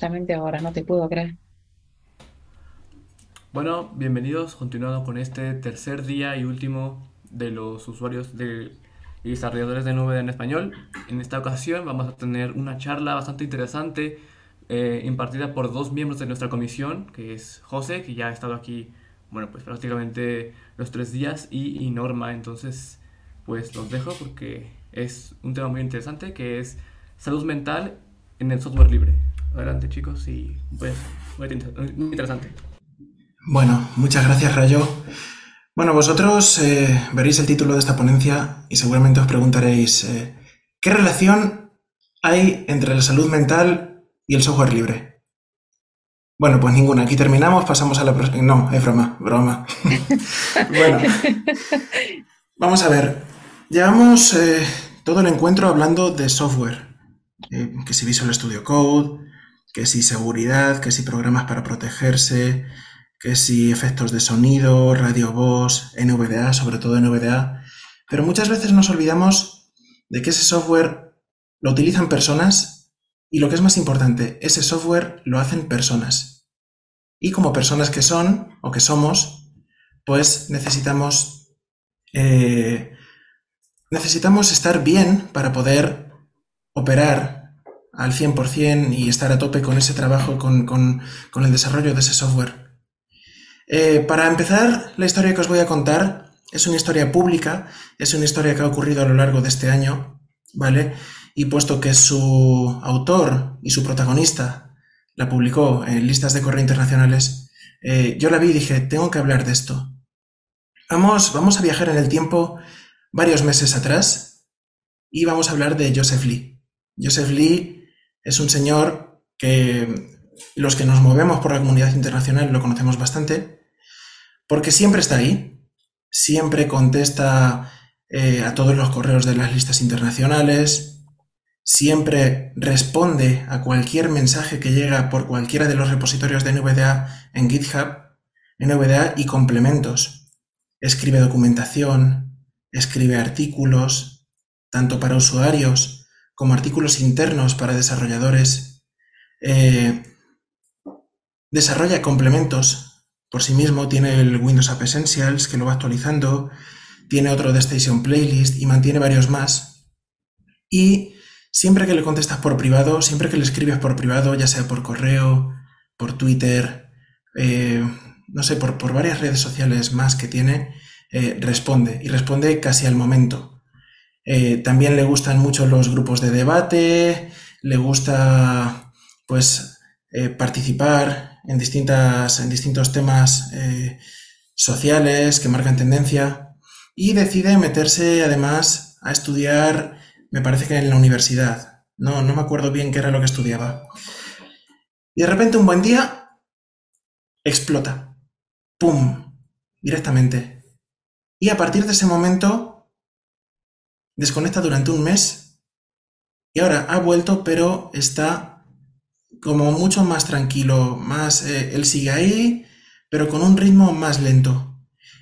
justamente ahora, no te puedo creer. Bueno, bienvenidos, continuando con este tercer día y último de los usuarios de, y desarrolladores de nube en español. En esta ocasión vamos a tener una charla bastante interesante eh, impartida por dos miembros de nuestra comisión, que es José, que ya ha estado aquí, bueno, pues prácticamente los tres días, y, y Norma. Entonces, pues los dejo porque es un tema muy interesante que es salud mental en el software libre. Adelante chicos y pues muy interesante. Bueno, muchas gracias Rayo. Bueno, vosotros eh, veréis el título de esta ponencia y seguramente os preguntaréis, eh, ¿qué relación hay entre la salud mental y el software libre? Bueno, pues ninguna. Aquí terminamos, pasamos a la próxima. No, es broma, broma. bueno, vamos a ver. Llevamos eh, todo el encuentro hablando de software, que si Visual Studio Code, que si seguridad, que si programas para protegerse, que si efectos de sonido, radio voz, NVDA, sobre todo NVDA, pero muchas veces nos olvidamos de que ese software lo utilizan personas y lo que es más importante, ese software lo hacen personas. Y como personas que son o que somos, pues necesitamos, eh, necesitamos estar bien para poder operar al 100% y estar a tope con ese trabajo, con, con el desarrollo de ese software. Eh, para empezar, la historia que os voy a contar es una historia pública, es una historia que ha ocurrido a lo largo de este año, ¿vale? Y puesto que su autor y su protagonista la publicó en listas de correo internacionales, eh, yo la vi y dije, tengo que hablar de esto. Vamos, vamos a viajar en el tiempo varios meses atrás y vamos a hablar de Joseph Lee. Joseph Lee es un señor que los que nos movemos por la comunidad internacional lo conocemos bastante, porque siempre está ahí, siempre contesta eh, a todos los correos de las listas internacionales, siempre responde a cualquier mensaje que llega por cualquiera de los repositorios de NVDA en GitHub, NVDA y complementos. Escribe documentación, escribe artículos, tanto para usuarios como artículos internos para desarrolladores. Eh, desarrolla complementos por sí mismo, tiene el Windows App Essentials que lo va actualizando, tiene otro de Station Playlist y mantiene varios más. Y siempre que le contestas por privado, siempre que le escribes por privado, ya sea por correo, por Twitter, eh, no sé, por, por, varias redes sociales más que tiene, eh, responde y responde casi al momento. Eh, también le gustan mucho los grupos de debate, le gusta pues participar en, distintas, en distintos temas eh, sociales que marcan tendencia y decide meterse además a estudiar, me parece que en la universidad. No, no me acuerdo bien qué era lo que estudiaba. Y de repente un buen día explota. ¡Pum! Directamente. Y a partir de ese momento desconecta durante un mes y ahora ha vuelto pero está como mucho más tranquilo, más eh, él sigue ahí, pero con un ritmo más lento.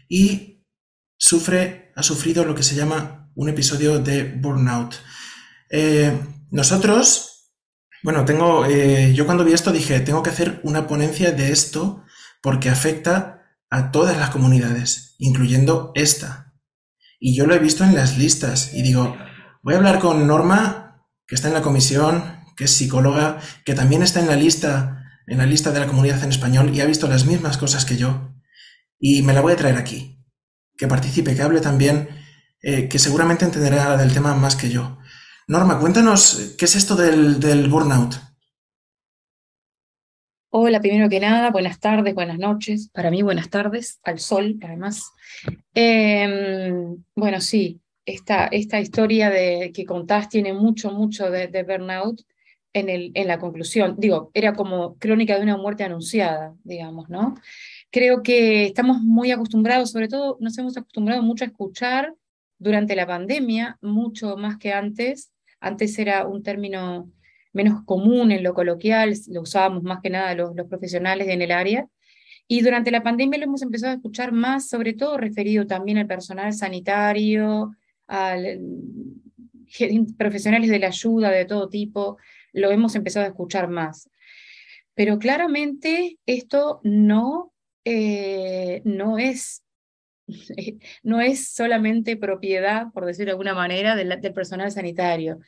Y sufre, ha sufrido lo que se llama un episodio de burnout. Eh, nosotros, bueno, tengo, eh, yo cuando vi esto dije, tengo que hacer una ponencia de esto porque afecta a todas las comunidades, incluyendo esta. Y yo lo he visto en las listas y digo, voy a hablar con Norma, que está en la comisión, que es psicóloga, que también está en la lista, en la lista de la comunidad en español y ha visto las mismas cosas que yo. Y me la voy a traer aquí. Que participe, que hable también, eh, que seguramente entenderá del tema más que yo. Norma, cuéntanos, ¿qué es esto del, del burnout? Hola, primero que nada, buenas tardes, buenas noches. Para mí, buenas tardes, al sol, además. Em, bueno, sí, esta, esta historia de, que contás tiene mucho, mucho de burnout en, el, en la conclusión. Digo, era como crónica de una muerte anunciada, digamos, ¿no? Creo que estamos muy acostumbrados, sobre todo nos hemos acostumbrado mucho a escuchar durante la pandemia, mucho más que antes. Antes era un término menos común en lo coloquial, lo usábamos más que nada los, los profesionales en el área. Y durante la pandemia lo hemos empezado a escuchar más, sobre todo referido también al personal sanitario, a profesionales de la ayuda de todo tipo, lo hemos empezado a escuchar más. Pero claramente esto no, eh, no es no es solamente propiedad, por decirlo de alguna manera, del, personal sanitario.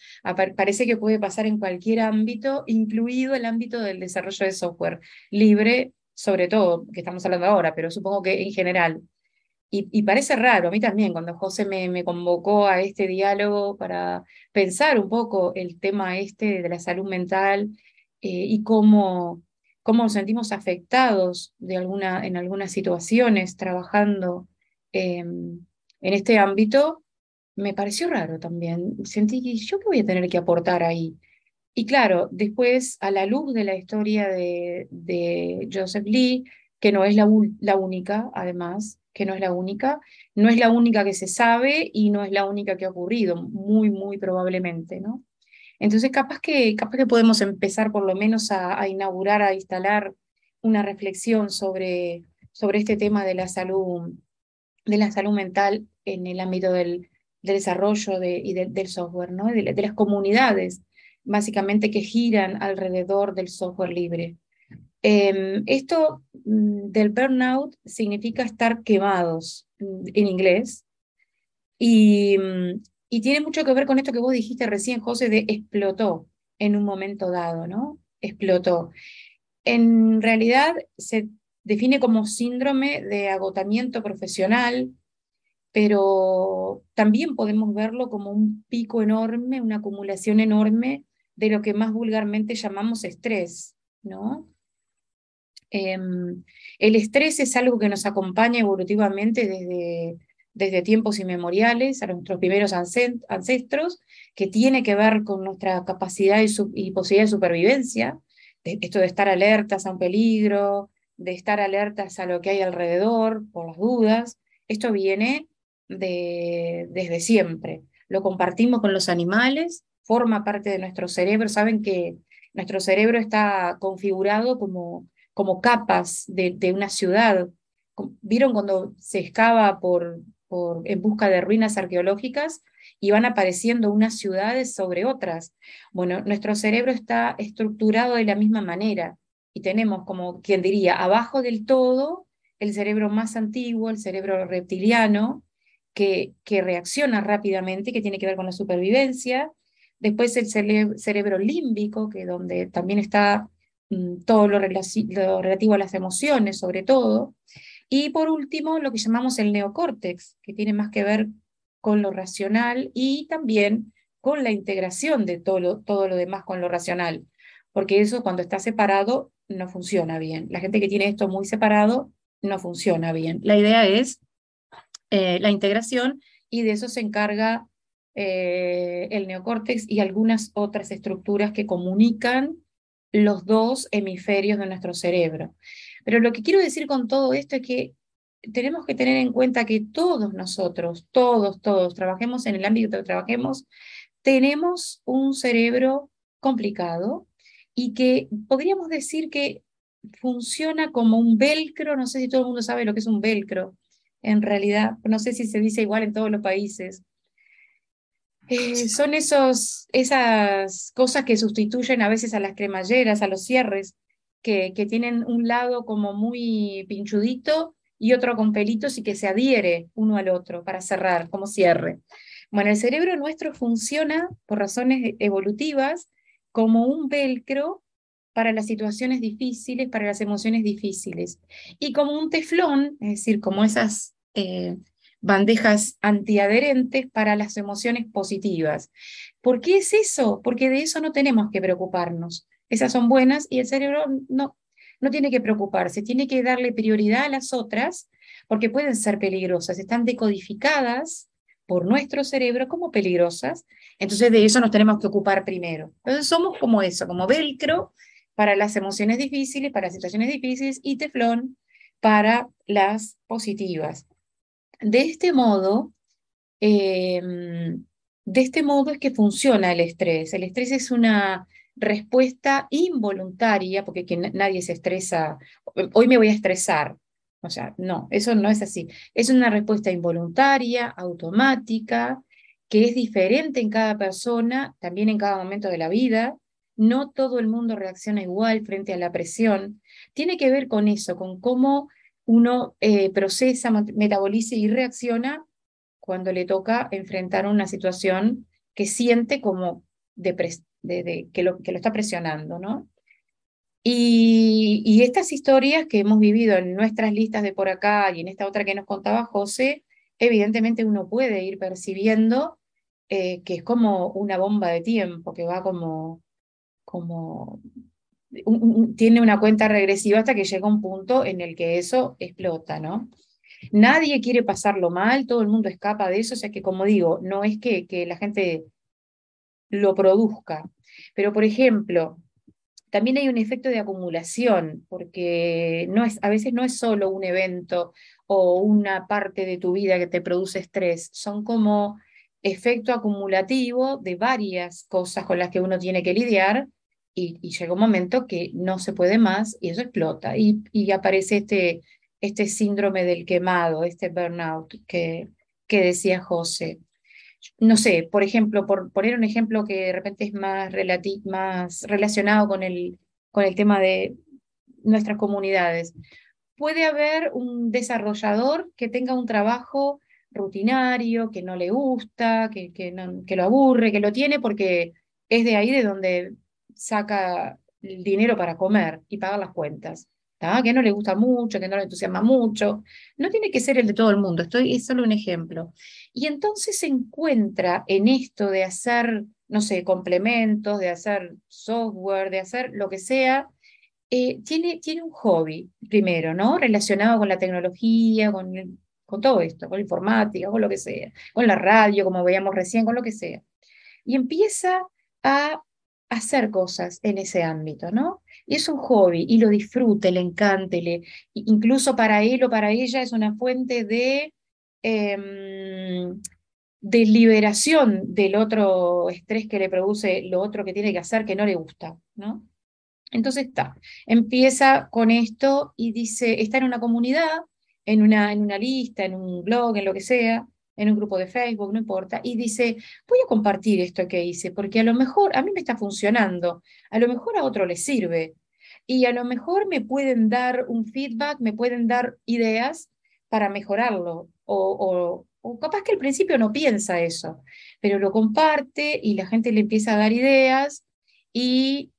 parece que puede pasar en cualquier ámbito, incluido el ámbito del desarrollo de software libre, sobre todo, que estamos hablando ahora, pero supongo que en general. Y, parece raro, a mí también, cuando José me, convocó a este diálogo para pensar un poco el tema este de la salud mental eh, y cómo, cómo nos sentimos afectados de alguna, en algunas situaciones trabajando Em, en este ámbito, me pareció raro también. Sentí que yo qué voy a tener que aportar ahí. Y claro, después, a la luz de la historia de, de Joseph Lee, que no es la, la, única, además, que no es la única, no es la única que se sabe y no es la única que ha ocurrido, muy, muy probablemente, ¿no? Entonces, capaz que, capaz que podemos empezar por lo menos a, a inaugurar, a instalar una reflexión sobre, sobre este tema de la salud de la salud mental en el ámbito del, desarrollo y del software, ¿no? de, las comunidades, básicamente, que giran alrededor del software libre. Em, esto mm, del burnout significa estar quemados mm, en inglés y, mm, y, tiene mucho que ver con esto que vos dijiste recién, José, de explotó en un momento dado, ¿no? Explotó. En realidad se define como síndrome de agotamiento profesional, pero también podemos verlo como un pico enorme, una acumulación enorme de lo que más vulgarmente llamamos estrés, ¿no? Em, el estrés es algo que nos acompaña evolutivamente desde, desde tiempos inmemoriales a nuestros primeros ancestros, que tiene que ver con nuestra capacidad y, y posibilidad de supervivencia, esto de estar alertas a un peligro, de estar alertas a lo que hay alrededor por las dudas. Esto viene de, desde siempre. Lo compartimos con los animales, forma parte de nuestro cerebro. Saben que nuestro cerebro está configurado como, como capas de, de una ciudad. ¿Vieron cuando se excava por, por, en busca de ruinas arqueológicas y van apareciendo unas ciudades sobre otras? Bueno, nuestro cerebro está estructurado de la misma manera y tenemos como quien diría, abajo del todo, el cerebro más antiguo, el cerebro reptiliano, que, que reacciona rápidamente, que tiene que ver con la supervivencia. Después el cerebro límbico, que donde también está mm, todo lo, relativo a las emociones, sobre todo. Y por último, lo que llamamos el neocórtex, que tiene más que ver con lo racional y también con la integración de todo todo lo demás con lo racional, porque eso cuando está separado no funciona bien. La gente que tiene esto muy separado no funciona bien. La idea es eh, la integración y de eso se encarga eh, el neocórtex y algunas otras estructuras que comunican los dos hemisferios de nuestro cerebro. Pero lo que quiero decir con todo esto es que tenemos que tener en cuenta que todos nosotros, todos, todos, trabajemos en el ámbito que trabajemos, tenemos un cerebro complicado, y que podríamos decir que funciona como un velcro, no sé si todo el mundo sabe lo que es un velcro, en realidad, no sé si se dice igual en todos los países. Eh, son esos, esas cosas que sustituyen a veces a las cremalleras, a los cierres, que, que tienen un lado como muy pinchudito y otro con pelitos y que se adhiere uno al otro para cerrar, como cierre. Bueno, el cerebro nuestro funciona por razones evolutivas como un velcro para las situaciones difíciles, para las emociones difíciles, y como un teflón, es decir, como esas eh, bandejas antiadherentes para las emociones positivas. ¿Por qué es eso? Porque de eso no tenemos que preocuparnos. Esas son buenas y el cerebro no, no tiene que preocuparse, tiene que darle prioridad a las otras porque pueden ser peligrosas, están decodificadas por nuestro cerebro como peligrosas, entonces de eso nos tenemos que ocupar primero. Entonces somos como eso, como velcro para las emociones difíciles, para las situaciones difíciles y teflón para las positivas. De este modo, em, de este modo es que funciona el estrés. El estrés es una respuesta involuntaria, porque nadie se estresa, hoy me voy a estresar, o sea, no, eso no es así. Es una respuesta involuntaria, automática, que es diferente en cada persona, también en cada momento de la vida. no todo el mundo reacciona igual frente a la presión, tiene que ver con eso, con cómo uno eh, procesa, metaboliza y reacciona cuando le toca enfrentar una situación que siente como que, lo, que lo está presionando, ¿no? Y, estas historias que hemos vivido en nuestras listas de por acá y en esta otra que nos contaba José, evidentemente uno puede ir percibiendo eh, que es como una bomba de tiempo, que va como, como tiene una cuenta regresiva hasta que llega un punto en el que eso explota, ¿no? Nadie quiere pasarlo mal, todo el mundo escapa de eso, o sea que como digo, no es que, que la gente lo produzca, pero por ejemplo, también hay un efecto de acumulación, porque no es, a veces no es solo un evento o una parte de tu vida que te produce estrés, son como efecto acumulativo de varias cosas con las que uno tiene que lidiar y, llega un momento que no se puede más y eso explota y, y aparece este, este síndrome del quemado, este burnout que, que decía José no sé, por ejemplo, por poner un ejemplo que de repente es más, más relacionado con el, con el tema de nuestras comunidades. Puede haber un desarrollador que tenga un trabajo rutinario, que no le gusta, que, que, que lo aburre, que lo tiene porque es de ahí de donde saca el dinero para comer y pagar las cuentas que no le gusta mucho, que no le entusiasma mucho. No tiene que ser el de todo el mundo, estoy, es solo un ejemplo. Y entonces se encuentra en esto de hacer, no sé, complementos, de hacer software, de hacer lo que sea, eh, tiene, tiene un hobby, primero, ¿no? Relacionado con la tecnología, con, con todo esto, con la informática, con lo que sea, con la radio, como veíamos recién, con lo que sea. Y empieza a hacer cosas en ese ámbito, ¿no? Y es un hobby y lo disfrute, le encante, le, incluso para él o para ella es una fuente de, em, de liberación del otro estrés que le produce lo otro que tiene que hacer que no le gusta, ¿no? Entonces está, empieza con esto y dice, está en una comunidad, en una, en una lista, en un blog, en lo que sea, en un grupo de Facebook, no importa, y dice, voy a compartir esto que hice, porque a lo mejor a mí me está funcionando, a lo mejor a otro le sirve, y a lo mejor me pueden dar un feedback, me pueden dar ideas para mejorarlo, o, o, capaz que al principio no piensa eso, pero lo comparte y la gente le empieza a dar ideas y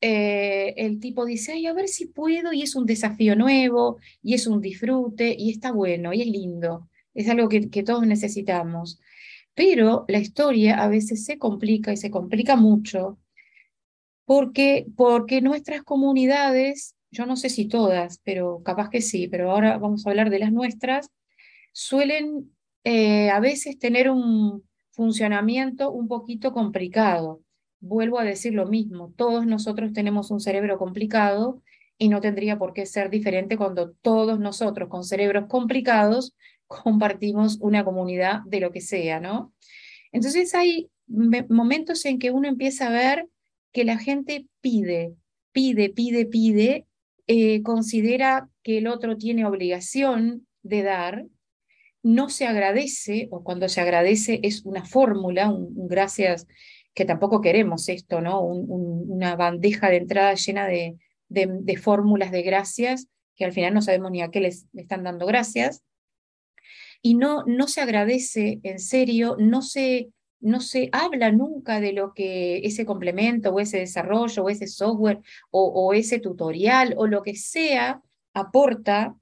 eh, el tipo dice, Ay, a ver si puedo, y es un desafío nuevo, y es un disfrute, y está bueno, y es lindo es algo que, todos necesitamos. Pero la historia a veces se complica y se complica mucho porque, porque nuestras comunidades, yo no sé si todas, pero capaz que sí, pero ahora vamos a hablar de las nuestras, suelen eh, a veces tener un funcionamiento un poquito complicado. Vuelvo a decir lo mismo, todos nosotros tenemos un cerebro complicado y no tendría por qué ser diferente cuando todos nosotros con cerebros complicados compartimos una comunidad de lo que sea, ¿no? Entonces hay momentos en que uno empieza a ver que la gente pide, pide, pide, pide, eh, considera que el otro tiene obligación de dar, no se agradece, o cuando se agradece es una fórmula, un, gracias, que tampoco queremos esto, ¿no? una bandeja de entrada llena de, de, fórmulas de gracias, que al final no sabemos ni a qué les están dando gracias y no, no se agradece en serio, no se, no se habla nunca de lo que ese complemento o ese desarrollo o ese software o, ese tutorial o lo que sea aporta,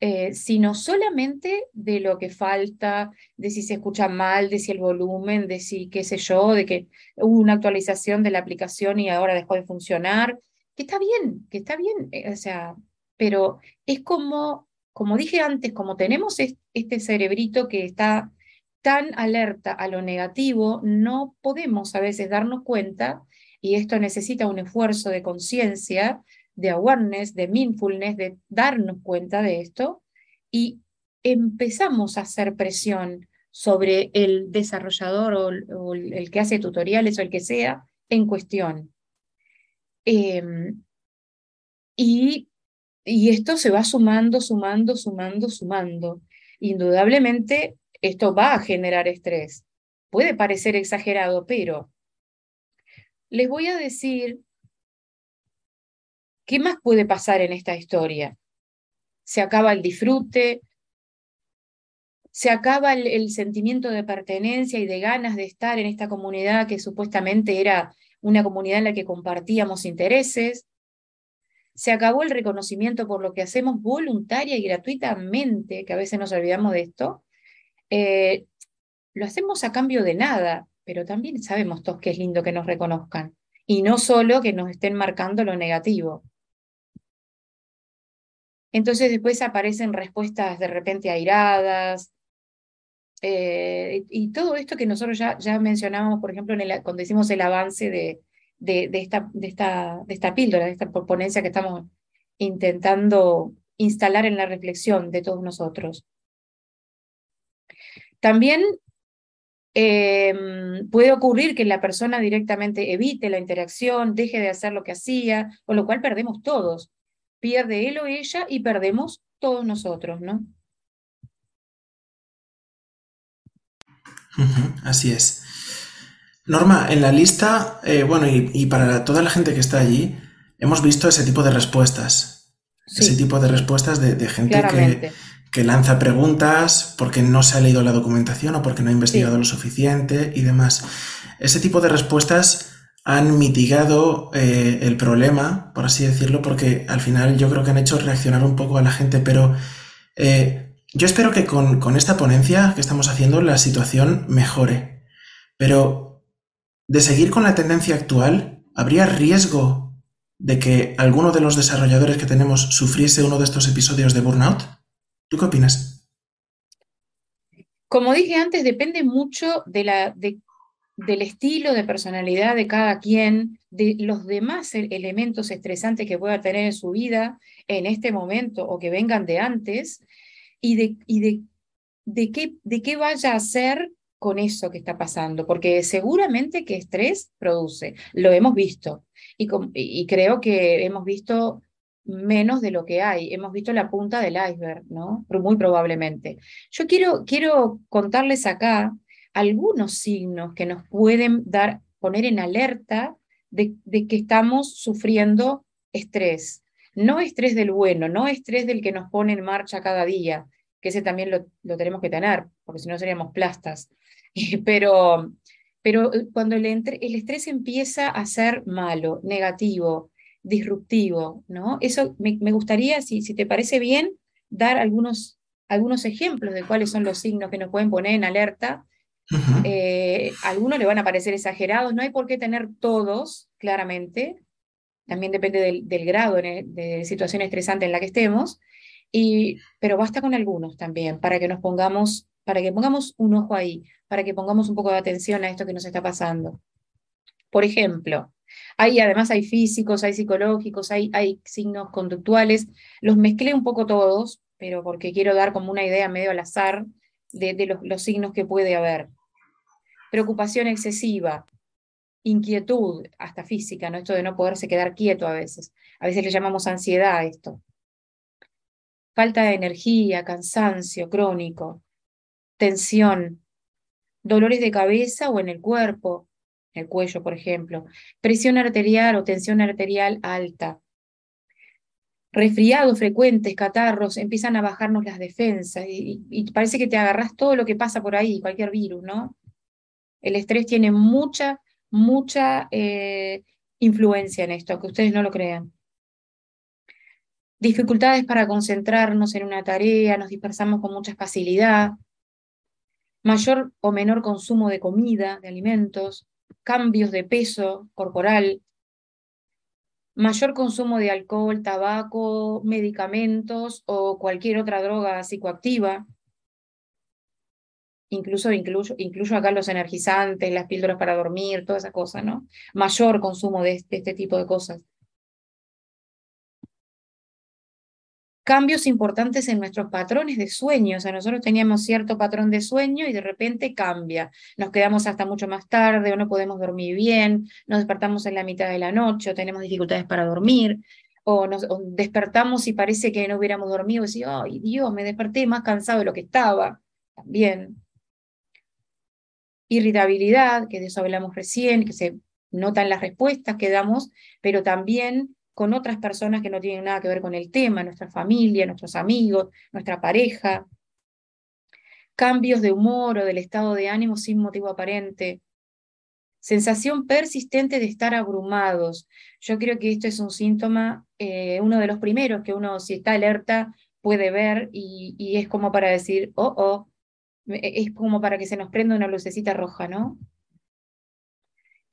eh, sino solamente de lo que falta, de si se escucha mal, de si el volumen, de si qué sé yo, de que hubo una actualización de la aplicación y ahora dejó de funcionar, que está bien, que está bien, eh, o sea, pero es como como dije antes, como tenemos este cerebrito que está tan alerta a lo negativo, no podemos a veces darnos cuenta, y esto necesita un esfuerzo de conciencia, de awareness, de mindfulness, de darnos cuenta de esto, y empezamos a hacer presión sobre el desarrollador o, el que hace tutoriales o el que sea en cuestión. Em, y y esto se va sumando, sumando, sumando, sumando. Indudablemente, esto va a generar estrés. Puede parecer exagerado, pero les voy a decir qué más puede pasar en esta historia. Se acaba el disfrute, se acaba el, sentimiento de pertenencia y de ganas de estar en esta comunidad que supuestamente era una comunidad en la que compartíamos intereses, se acabó el reconocimiento por lo que hacemos voluntaria y gratuitamente, que a veces nos olvidamos de esto, eh, lo hacemos a cambio de nada, pero también sabemos todos que es lindo que nos reconozcan y no solo que nos estén marcando lo negativo. Entonces después aparecen respuestas de repente airadas, eh, y todo esto que nosotros ya, ya mencionábamos, por ejemplo, en el, cuando hicimos el avance de, de, esta, píldora, de esta ponencia que estamos intentando instalar en la reflexión de todos nosotros. También em, puede ocurrir que la persona directamente evite la interacción, deje de hacer lo que hacía, con lo cual perdemos todos. Pierde él o ella y perdemos todos nosotros, ¿no? así es. Norma, en la lista, eh, bueno, y, para toda la gente que está allí, hemos visto ese tipo de respuestas. Ese tipo de respuestas de, gente que, que, lanza preguntas porque no se ha leído la documentación o porque no ha investigado lo suficiente y demás. Ese tipo de respuestas han mitigado eh, el problema, por así decirlo, porque al final yo creo que han hecho reaccionar un poco a la gente, pero eh, yo espero que con, con esta ponencia que estamos haciendo la situación mejore. Pero de seguir con la tendencia actual, ¿habría riesgo de que alguno de los desarrolladores que tenemos sufriese uno de estos episodios de burnout? ¿Tú qué opinas? Como dije antes, depende mucho del estilo de personalidad de cada quien, de los demás e-, elementos estresantes que pueda tener en su vida en este momento o que vengan de antes, y de, qué, de qué vaya a ser con eso que está pasando, porque seguramente que estrés produce, lo hemos visto y, creo que hemos visto menos de lo que hay, hemos visto la punta del iceberg, ¿no? Muy probablemente. Yo quiero, quiero contarles acá algunos signos que nos pueden dar, poner en alerta de, que estamos sufriendo estrés. No estrés del bueno, no estrés del que nos pone en marcha cada día, que ese también lo tenemos que tener, porque si no seríamos plastas, pero, pero eh, cuando el, el estrés empieza a ser malo, negativo, disruptivo, ¿no? Eso me, gustaría, si, si, te parece bien, dar algunos, algunos ejemplos de cuáles son los signos que nos pueden poner en alerta. Eh, algunos le van a parecer exagerados, no hay por qué tener todos, claramente, también depende del, del grado de, de, situación estresante en la que estemos, y, pero basta con algunos también para que nos pongamos, para que pongamos un ojo ahí para que pongamos un poco de atención a esto que nos está pasando. Por ejemplo, hay, además hay físicos, hay psicológicos, hay, hay signos conductuales. Los mezclé un poco todos, pero porque quiero dar como una idea medio al azar de, los, los signos que puede haber. Preocupación excesiva, inquietud, hasta física, ¿no? Esto de no poderse quedar quieto a veces. A veces le llamamos ansiedad a esto. Falta de energía, cansancio crónico, tensión, dolores de cabeza o en el cuerpo, el cuello, por ejemplo, presión arterial o tensión arterial alta, resfriados frecuentes, catarros, empiezan a bajarnos las defensas y, parece que te agarras todo lo que pasa por ahí, cualquier virus, ¿no? El estrés tiene mucha, mucha eh, influencia en esto, que ustedes no lo crean. Dificultades para concentrarnos en una tarea, nos dispersamos con mucha facilidad, mayor o menor consumo de comida, de alimentos, cambios de peso corporal, mayor consumo de alcohol, tabaco, medicamentos o cualquier otra droga psicoactiva. Incluso incluyo, incluyo acá los energizantes, las píldoras para dormir, toda esa cosa, ¿no? Mayor consumo de este tipo de cosas. Cambios importantes en nuestros patrones de sueño. O sea, nosotros teníamos cierto patrón de sueño y de repente cambia. Nos quedamos hasta mucho más tarde o no podemos dormir bien, nos despertamos en la mitad de la noche o tenemos dificultades para dormir. O nos despertamos y parece que no hubiéramos dormido y decimos, ay Dios, me desperté más cansado de lo que estaba. También. Irritabilidad, que de eso hablamos recién, que se notan las respuestas que damos, pero también con otras personas que no tienen nada que ver con el tema, nuestra familia, nuestros amigos, nuestra pareja. Cambios de humor o del estado de ánimo sin motivo aparente. Sensación persistente de estar abrumados. Yo creo que esto es un síntoma, eh, uno de los primeros que uno, si está alerta, puede ver y, y es como para decir, oh, oh, es como para que se nos prenda una lucecita roja, ¿no?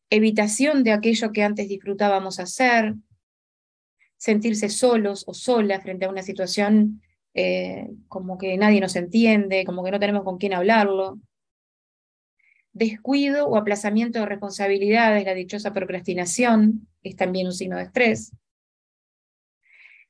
Evitación de aquello que antes disfrutábamos hacer, sentirse solos o solas frente a una situación eh, como que nadie nos entiende, como que no tenemos con quién hablarlo. Descuido o aplazamiento de responsabilidades, la dichosa procrastinación, es también un signo de estrés.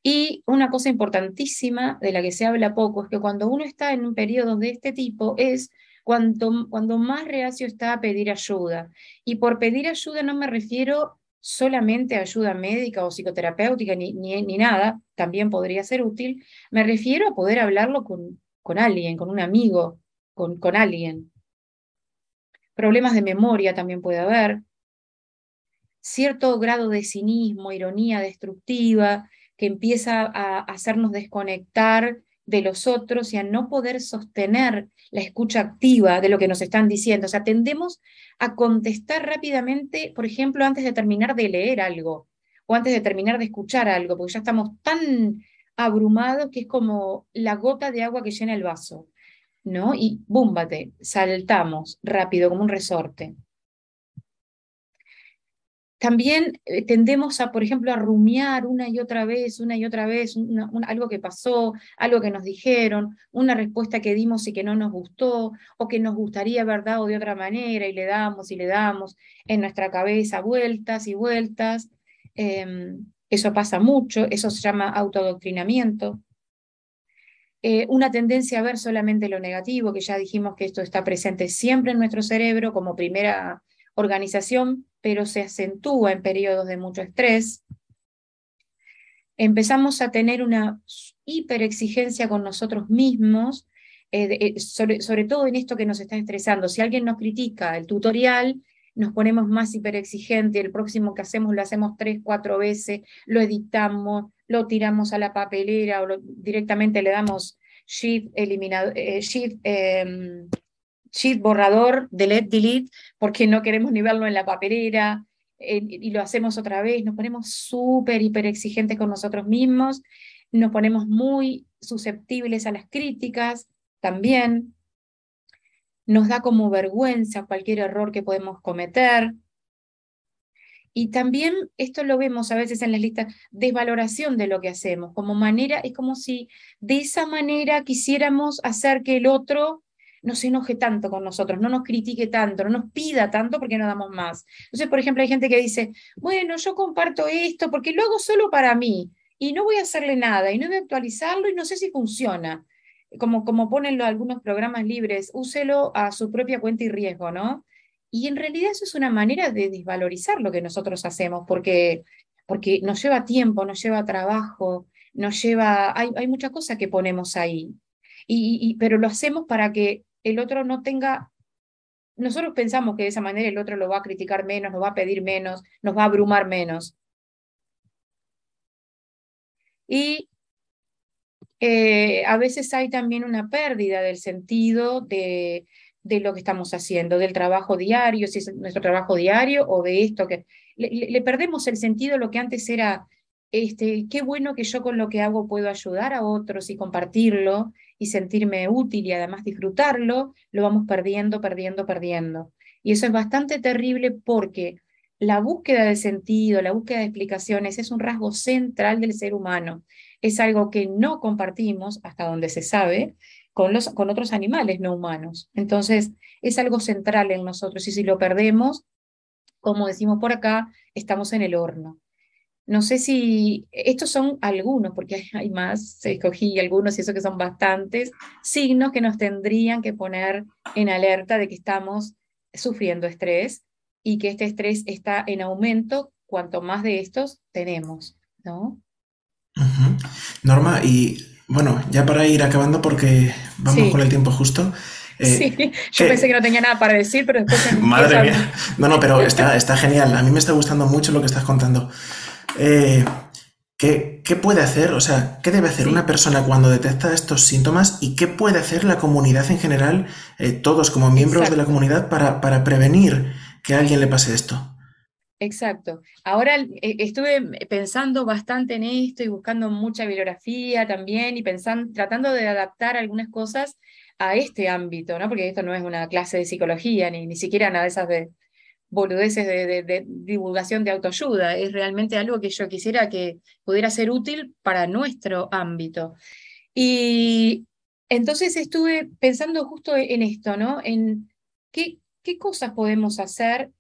Y una cosa importantísima de la que se habla poco es que cuando uno está en un periodo de este tipo es cuando, cuando más reacio está a pedir ayuda. Y por pedir ayuda no me refiero solamente ayuda médica o psicoterapéutica ni, ni, nada, también podría ser útil. Me refiero a poder hablarlo con, con alguien, con un amigo, con, con alguien. Problemas de memoria también puede haber. Cierto grado de cinismo, ironía destructiva, que empieza a hacernos desconectar de los otros y a no poder sostener la escucha activa de lo que nos están diciendo. O sea, tendemos a contestar rápidamente, por ejemplo, antes de terminar de leer algo o antes de terminar de escuchar algo, porque ya estamos tan abrumados que es como la gota de agua que llena el vaso, ¿no? Y búmbate, saltamos rápido como un resorte. También eh, tendemos a, por ejemplo, a rumiar una y otra vez, una y otra vez, algo que pasó, algo que nos dijeron, una respuesta que dimos y que no nos gustó, o que nos gustaría haber dado de otra manera y le damos y le damos en nuestra cabeza vueltas y vueltas. Em, eso pasa mucho, eso se llama autodoctrinamiento. Eh, una tendencia a ver solamente lo negativo, que ya dijimos que esto está presente siempre en nuestro cerebro como primera organización, pero se acentúa en periodos de mucho estrés. Empezamos a tener una hiperexigencia con nosotros mismos, eh, eh, sobre, todo en esto que nos está estresando. Si alguien nos critica el tutorial, nos ponemos más hiperexigentes, el próximo que hacemos lo hacemos tres, cuatro veces, lo editamos, lo tiramos a la papelera o directamente le damos shift, eliminado, eh, shift em, sheet borrador, delete, delete, porque no queremos ni verlo en la papelera y lo hacemos otra vez, nos ponemos súper, hiper exigentes con nosotros mismos, nos ponemos muy susceptibles a las críticas también, nos da como vergüenza cualquier error que podemos cometer. Y también esto lo vemos a veces en las listas, desvaloración de lo que hacemos, como manera, es como si de esa manera quisiéramos hacer que el otro no se enoje tanto con nosotros, no nos critique tanto, no nos pida tanto porque no damos más. Entonces, por ejemplo, hay gente que dice, bueno, yo comparto esto porque lo hago solo para mí y no voy a hacerle nada y no voy a actualizarlo y no sé si funciona. Como, como ponen algunos programas libres, úselo a su propia cuenta y riesgo, ¿no? Y en realidad eso es una manera de desvalorizar lo que nosotros hacemos, porque, porque nos lleva tiempo, nos lleva trabajo, nos lleva, hay, hay muchas cosas que ponemos ahí. y, pero lo hacemos para que el otro no tenga, nosotros pensamos que de esa manera el otro lo va a criticar menos, nos va a pedir menos, nos va a abrumar menos. Y eh, a veces hay también una pérdida del sentido de, de, lo que estamos haciendo, del trabajo diario, si es nuestro trabajo diario o de esto que le, perdemos el sentido lo que antes era, este, qué bueno que yo con lo que hago puedo ayudar a otros y compartirlo y sentirme útil y además disfrutarlo, lo vamos perdiendo, perdiendo, perdiendo. Y eso es bastante terrible porque la búsqueda de sentido, la búsqueda de explicaciones es un rasgo central del ser humano. Es algo que no compartimos, hasta donde se sabe, con, los, con otros animales no humanos. Entonces, es algo central en nosotros y si lo perdemos, como decimos por acá, estamos en el horno. No sé si estos son algunos, porque hay más, escogí algunos y eso que son bastantes, signos que nos tendrían que poner en alerta de que estamos sufriendo estrés y que este estrés está en aumento cuanto más de estos tenemos, ¿no? Norma, y bueno, ya para ir acabando porque vamos con el tiempo justo, Eh, sí, yo pensé que no tenía nada para decir, pero después... Madre mía. No, no, pero está, está genial. A mí me está gustando mucho lo que estás contando. Eh, ¿qué, puede hacer? O sea, ¿qué debe hacer una persona cuando detecta estos síntomas y qué puede hacer la comunidad en general, eh, todos como miembros de la comunidad, para, para prevenir que a alguien le pase esto? Exacto. Ahora estuve pensando bastante en esto y buscando mucha bibliografía también y pensando, tratando de adaptar algunas cosas a este ámbito, ¿no? Porque esto no es una clase de psicología, ni, ni siquiera nada de esas de boludeces de, divulgación de autoayuda. Es realmente algo que yo quisiera que pudiera ser útil para nuestro ámbito. Y entonces estuve pensando justo en esto, ¿no? En qué, qué cosas podemos hacer.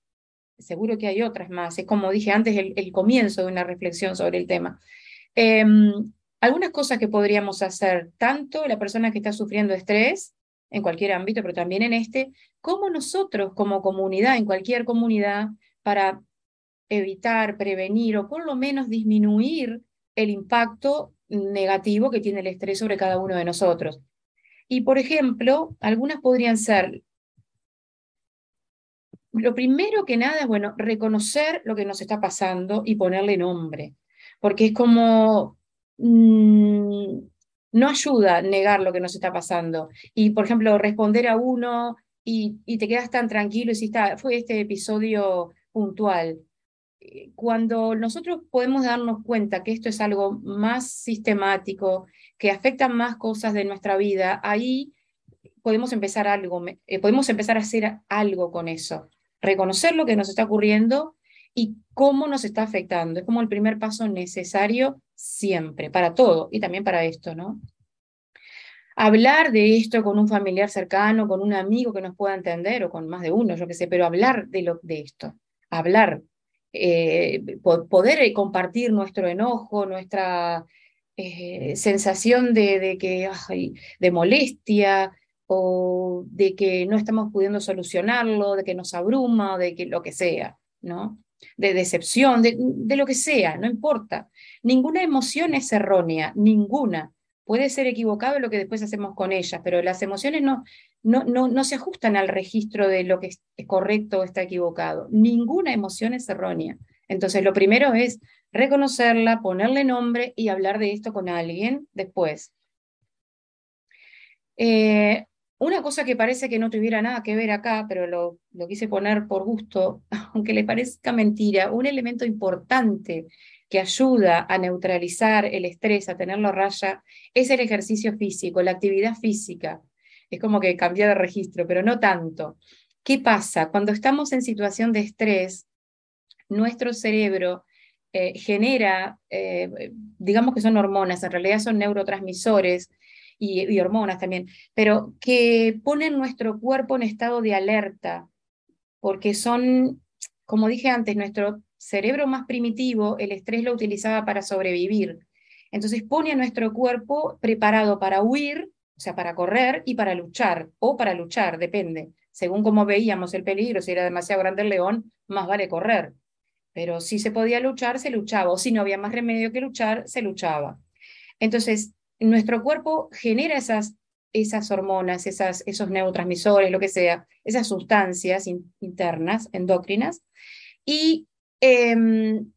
Seguro que hay otras más. Es como dije antes, el, comienzo de una reflexión sobre el tema. Em, algunas cosas que podríamos hacer, tanto la persona que está sufriendo estrés, en cualquier ámbito, pero también en este, como nosotros como comunidad, en cualquier comunidad, para evitar, prevenir o por lo menos disminuir el impacto negativo que tiene el estrés sobre cada uno de nosotros. Y, por ejemplo, algunas podrían ser, lo primero que nada es, bueno, reconocer lo que nos está pasando y ponerle nombre, porque es como, Mm, no ayuda negar lo que nos está pasando. Y, por ejemplo, responder a uno y, te quedas tan tranquilo y si está, fue este episodio puntual. Eh, cuando nosotros podemos darnos cuenta que esto es algo más sistemático, que afecta más cosas de nuestra vida, ahí podemos empezar algo, eh, podemos empezar a hacer algo con eso. Reconocer lo que nos está ocurriendo y cómo nos está afectando. Es como el primer paso necesario siempre, para todo y también para esto, ¿no? Hablar de esto con un familiar cercano, con un amigo que nos pueda entender o con más de uno, yo qué sé, pero hablar de, lo, de esto, hablar, eh, poder compartir nuestro enojo, nuestra eh, sensación de, de que, de molestia, o de que no estamos pudiendo solucionarlo, de que nos abruma, de que lo que sea, ¿no? De decepción, de, lo que sea, no importa. Ninguna emoción es errónea, ninguna. Puede ser equivocado lo que después hacemos con ellas, pero las emociones no, no, no, no se ajustan al registro de lo que es correcto o está equivocado. Ninguna emoción es errónea. Entonces, lo primero es reconocerla, ponerle nombre y hablar de esto con alguien después. Eh, una cosa que parece que no tuviera nada que ver acá, pero lo, quise poner por gusto, aunque le parezca mentira, un elemento importante que ayuda a neutralizar el estrés, a tenerlo a raya, es el ejercicio físico, la actividad física. Es como que cambia de registro, pero no tanto. ¿Qué pasa? Cuando estamos en situación de estrés, nuestro cerebro eh, genera, eh, digamos que son hormonas, en realidad son neurotransmisores y, hormonas también, pero que ponen nuestro cuerpo en estado de alerta, porque son, como dije antes, nuestro cerebro más primitivo, el estrés lo utilizaba para sobrevivir. Entonces pone a nuestro cuerpo preparado para huir, o sea, para correr y para luchar, o para luchar, depende. Según cómo veíamos el peligro, si era demasiado grande el león, más vale correr. Pero si se podía luchar, se luchaba, o si no había más remedio que luchar, se luchaba. Entonces, nuestro cuerpo genera esas, esas hormonas, esas, esos neurotransmisores, lo que sea, esas sustancias internas, endócrinas, y em,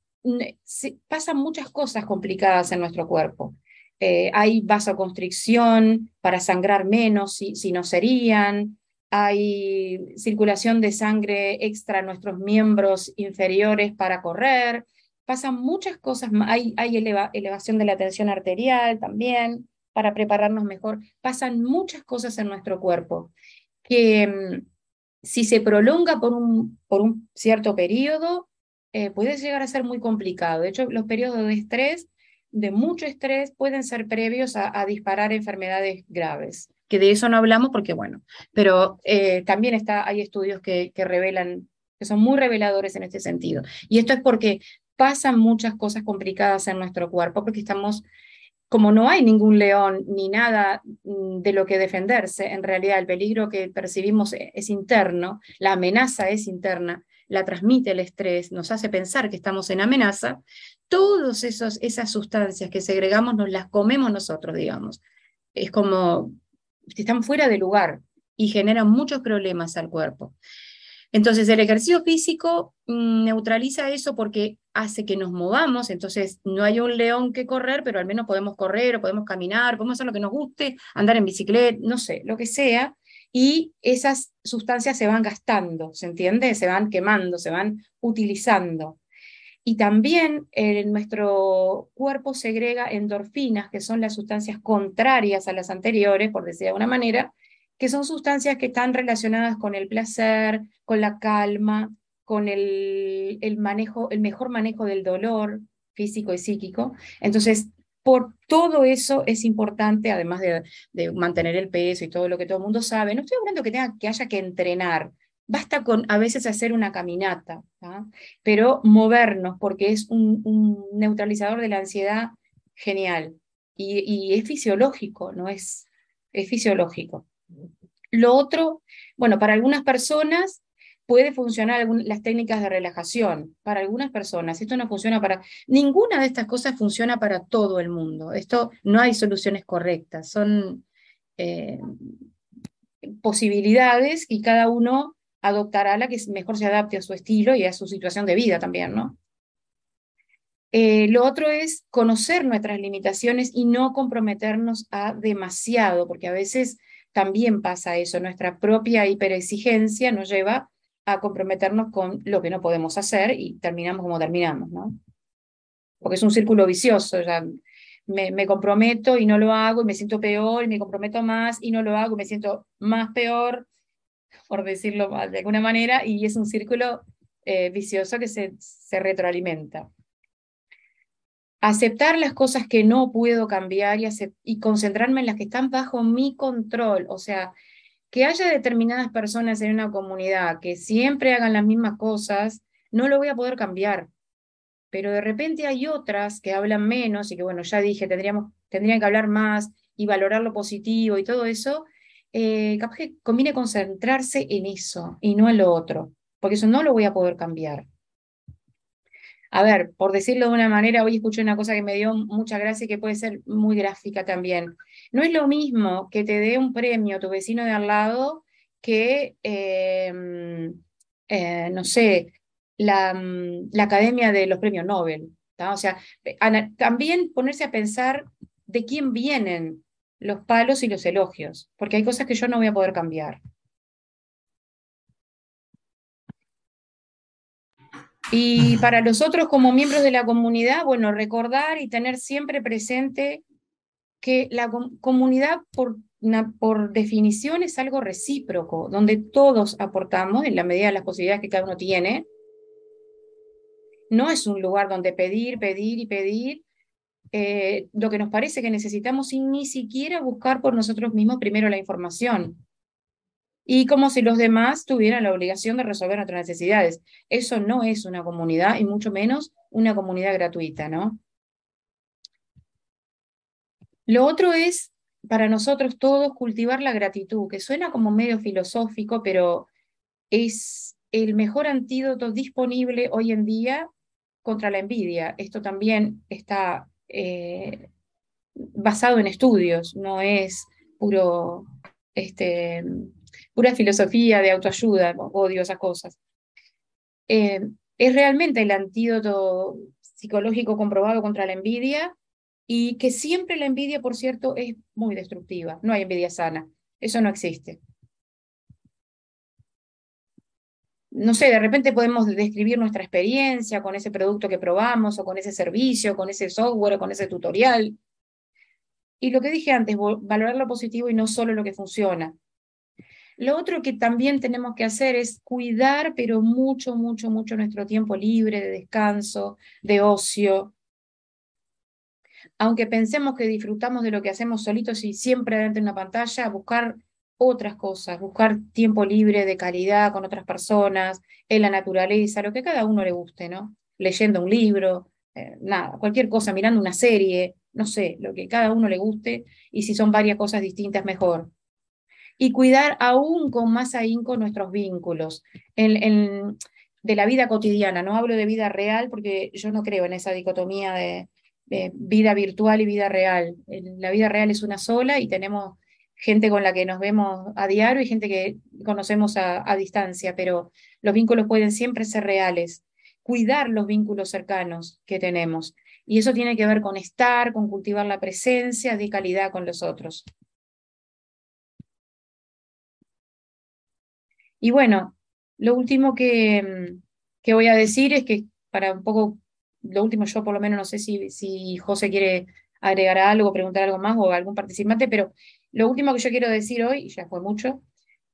pasan muchas cosas complicadas en nuestro cuerpo. Eh, hay vasoconstricción para sangrar menos si, si no serían, hay circulación de sangre extra en nuestros miembros inferiores para correr, pasan muchas cosas, hay, elevación de la tensión arterial también para prepararnos mejor, pasan muchas cosas en nuestro cuerpo que mm, si se prolonga por un, cierto periodo, eh, puede llegar a ser muy complicado. De hecho, los periodos de estrés, de mucho estrés, pueden ser previos a, disparar enfermedades graves, que de eso no hablamos porque, bueno, pero eh, también está, hay estudios que revelan que son muy reveladores en este sentido. Y esto es porque pasan muchas cosas complicadas en nuestro cuerpo porque estamos, como no hay ningún león ni nada mm, de lo que defenderse, en realidad el peligro que percibimos e-, es interno, la amenaza es interna, la transmite el estrés, nos hace pensar que estamos en amenaza, todas esas sustancias que segregamos nos las comemos nosotros, digamos. Es como, están fuera de lugar. y generan muchos problemas al cuerpo. Entonces, el ejercicio físico mm, neutraliza eso porque hace que nos movamos, entonces no hay un león que correr, pero al menos podemos correr o podemos caminar, podemos hacer lo que nos guste, andar en bicicleta, no sé, lo que sea, y esas sustancias se van gastando, ¿se entiende? Se van quemando, se van utilizando. Y también eh, nuestro cuerpo segrega endorfinas, que son las sustancias contrarias a las anteriores, por decir de alguna manera, que son sustancias que están relacionadas con el placer, con la calma, con el, manejo, el mejor manejo del dolor físico y psíquico. Entonces, por todo eso es importante, además de, mantener el peso y todo lo que todo el mundo sabe, no estoy hablando que, tenga, que haya que entrenar, basta con a veces hacer una caminata, pero movernos, porque es un, neutralizador de la ansiedad genial. Y, y, es fisiológico, ¿no? Es, es fisiológico. Lo otro, bueno, para algunas personas puede funcionar las técnicas de relajación, para algunas personas. Esto no funciona para, ninguna de estas cosas funciona para todo el mundo. Esto no hay soluciones correctas, son eh, posibilidades y cada uno adoptará la que mejor se adapte a su estilo y a su situación de vida también, ¿no? Eh, lo otro es conocer nuestras limitaciones y no comprometernos a demasiado, porque a veces también pasa eso, nuestra propia hiperexigencia nos lleva a comprometernos con lo que no podemos hacer y terminamos como terminamos, ¿no? Porque es un círculo vicioso, ya me, me, comprometo y no lo hago y me siento peor y me comprometo más y no lo hago y me siento más peor, por decirlo de alguna manera, y es un círculo eh, vicioso que se, se retroalimenta aceptar las cosas que no puedo cambiar y, y concentrarme en las que están bajo mi control. O sea, que haya determinadas personas en una comunidad que siempre hagan las mismas cosas, no lo voy a poder cambiar. Pero de repente hay otras que hablan menos y que, bueno, ya dije, tendríamos, tendrían que hablar más y valorar lo positivo y todo eso. Eh, que conviene concentrarse en eso y no en lo otro, porque eso no lo voy a poder cambiar a ver, por decirlo de una manera, hoy escuché una cosa que me dio mucha gracia y que puede ser muy gráfica también. No es lo mismo que te dé un premio tu vecino de al lado que, em, eh, no sé, la, mm, la, Academia de los Premios Nobel. O sea, también ponerse a pensar de quién vienen los palos y los elogios, porque hay cosas que yo no voy a poder cambiar. Y para los otros como miembros de la comunidad, bueno, recordar y tener siempre presente que la comunidad por, por definición es algo recíproco, donde todos aportamos en la medida de las posibilidades que cada uno tiene. No es un lugar donde pedir, pedir y pedir eh, lo que nos parece que necesitamos sin ni siquiera buscar por nosotros mismos primero la información y como si los demás tuvieran la obligación de resolver nuestras necesidades. Eso no es una comunidad y mucho menos una comunidad gratuita, ¿no? Lo otro es, para nosotros todos, cultivar la gratitud, que suena como medio filosófico, pero es el mejor antídoto disponible hoy en día contra la envidia. Esto también está eh, basado en estudios, no es puro este, pura filosofía de autoayuda, odio esas cosas. Eh, es realmente el antídoto psicológico comprobado contra la envidia y que siempre la envidia, por cierto, es muy destructiva. No hay envidia sana. Eso no existe. No sé, de repente podemos describir nuestra experiencia con ese producto que probamos o con ese servicio, con ese software o con ese tutorial. Y lo que dije antes, valorar lo positivo y no solo lo que funciona. Lo otro que también tenemos que hacer es cuidar, pero mucho, mucho, mucho nuestro tiempo libre, de descanso, de ocio. Aunque pensemos que disfrutamos de lo que hacemos solitos y siempre dentro de una pantalla, buscar otras cosas, buscar tiempo libre de calidad con otras personas, en la naturaleza, lo que cada uno le guste, ¿no? Leyendo un libro, eh, nada, cualquier cosa, mirando una serie, no sé, lo que cada uno le guste, y si son varias cosas distintas, mejor y cuidar aún con más ahínco nuestros vínculos en, de la vida cotidiana. No hablo de vida real porque yo no creo en esa dicotomía de, vida virtual y vida real. La vida real es una sola y tenemos gente con la que nos vemos a diario y gente que conocemos a distancia, pero los vínculos pueden siempre ser reales. Cuidar los vínculos cercanos que tenemos. Y eso tiene que ver con estar, con cultivar la presencia de calidad con los otros. Y bueno, lo último que, que voy a decir es que para un poco, lo último yo por lo menos no sé si, si José quiere agregar algo, preguntar algo más o algún participante, pero lo último que yo quiero decir hoy, y ya fue mucho,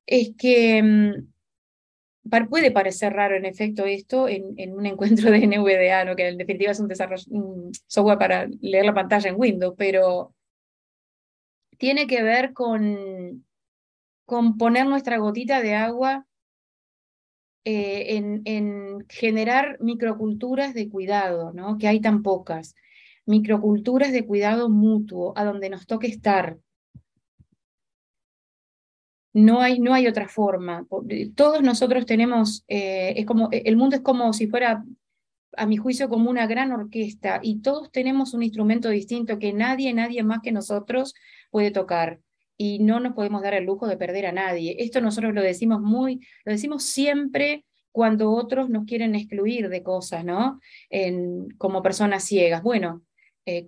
es que mm, puede parecer raro en efecto esto en, en, un encuentro de NVDA, ¿no? que en definitiva es un, desarrollo, un software para leer la pantalla en Windows, pero tiene que ver con, con poner nuestra gotita de agua eh, en, en, generar microculturas de cuidado, ¿no? que hay tan pocas, microculturas de cuidado mutuo, a donde nos toque estar. No hay, no hay otra forma. Todos nosotros tenemos, eh, es como, el mundo es como si fuera, a mi juicio, como una gran orquesta y todos tenemos un instrumento distinto que nadie, nadie más que nosotros puede tocar y no nos podemos dar el lujo de perder a nadie. Esto nosotros lo decimos muy, lo decimos siempre cuando otros nos quieren excluir de cosas, ¿no? En, como personas ciegas. Bueno, eh,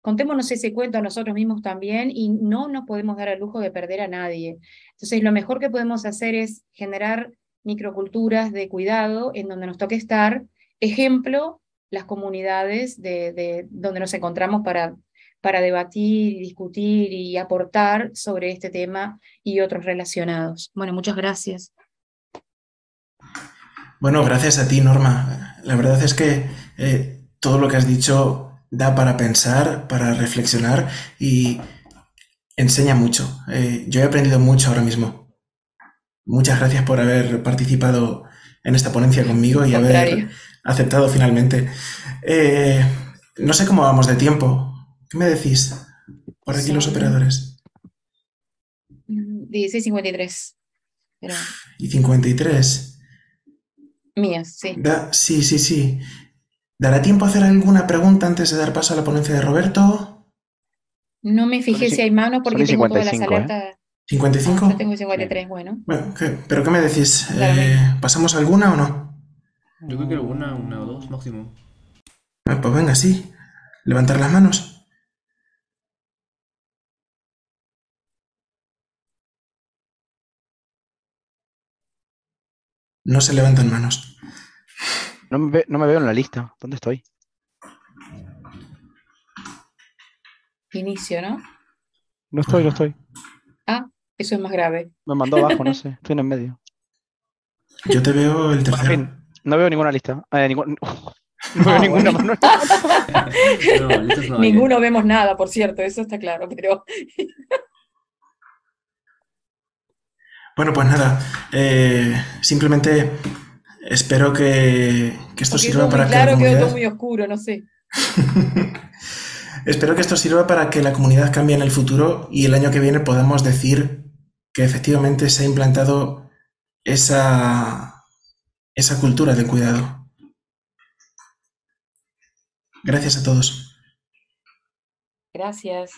contémonos ese cuento a nosotros mismos también y no nos podemos dar el lujo de perder a nadie. Entonces, lo mejor que podemos hacer es generar microculturas de cuidado en donde nos toque estar. Ejemplo, las comunidades de, de donde nos encontramos para para debatir, discutir y aportar sobre este tema y otros relacionados. Bueno, muchas gracias. Bueno, gracias a ti, Norma. La verdad es que eh, todo lo que has dicho da para pensar, para reflexionar y enseña mucho. Eh, yo he aprendido mucho ahora mismo. Muchas gracias por haber participado en esta ponencia conmigo y haber aceptado finalmente. Eh, no sé cómo vamos de tiempo. ¿Qué me decís? Por aquí los operadores. 16.53. Pero... ¿Y 53? Mías, sí. sí, sí, sí. ¿Dará tiempo a hacer alguna pregunta antes de dar paso a la ponencia de Roberto? No me fijé si hay manos porque tengo todas las alertas. ¿55? Ah, yo tengo 53, bueno. bueno ¿Pero qué me decís? Eh, ¿Pasamos alguna o no? Yo creo que alguna, una o dos máximo. Ah, pues venga, sí. Levantar las manos. No se levantan manos. No me, veo en la lista. ¿Dónde estoy? Inicio, ¿no? No estoy, no estoy. Ah, eso es más grave. Me mandó abajo, no sé. Estoy en el medio. Yo te veo el tercero. no veo ninguna lista. Eh, no veo ah, ninguna mano. Ninguno vemos nada, por cierto, eso está claro, pero. Bueno, pues nada, eh, simplemente espero que, esto sirva para que la comunidad... muy oscuro, no sé. espero que esto sirva para que la comunidad cambie en el futuro y el año que viene podamos decir que efectivamente se ha implantado esa, esa cultura de cuidado. Gracias a todos. Gracias.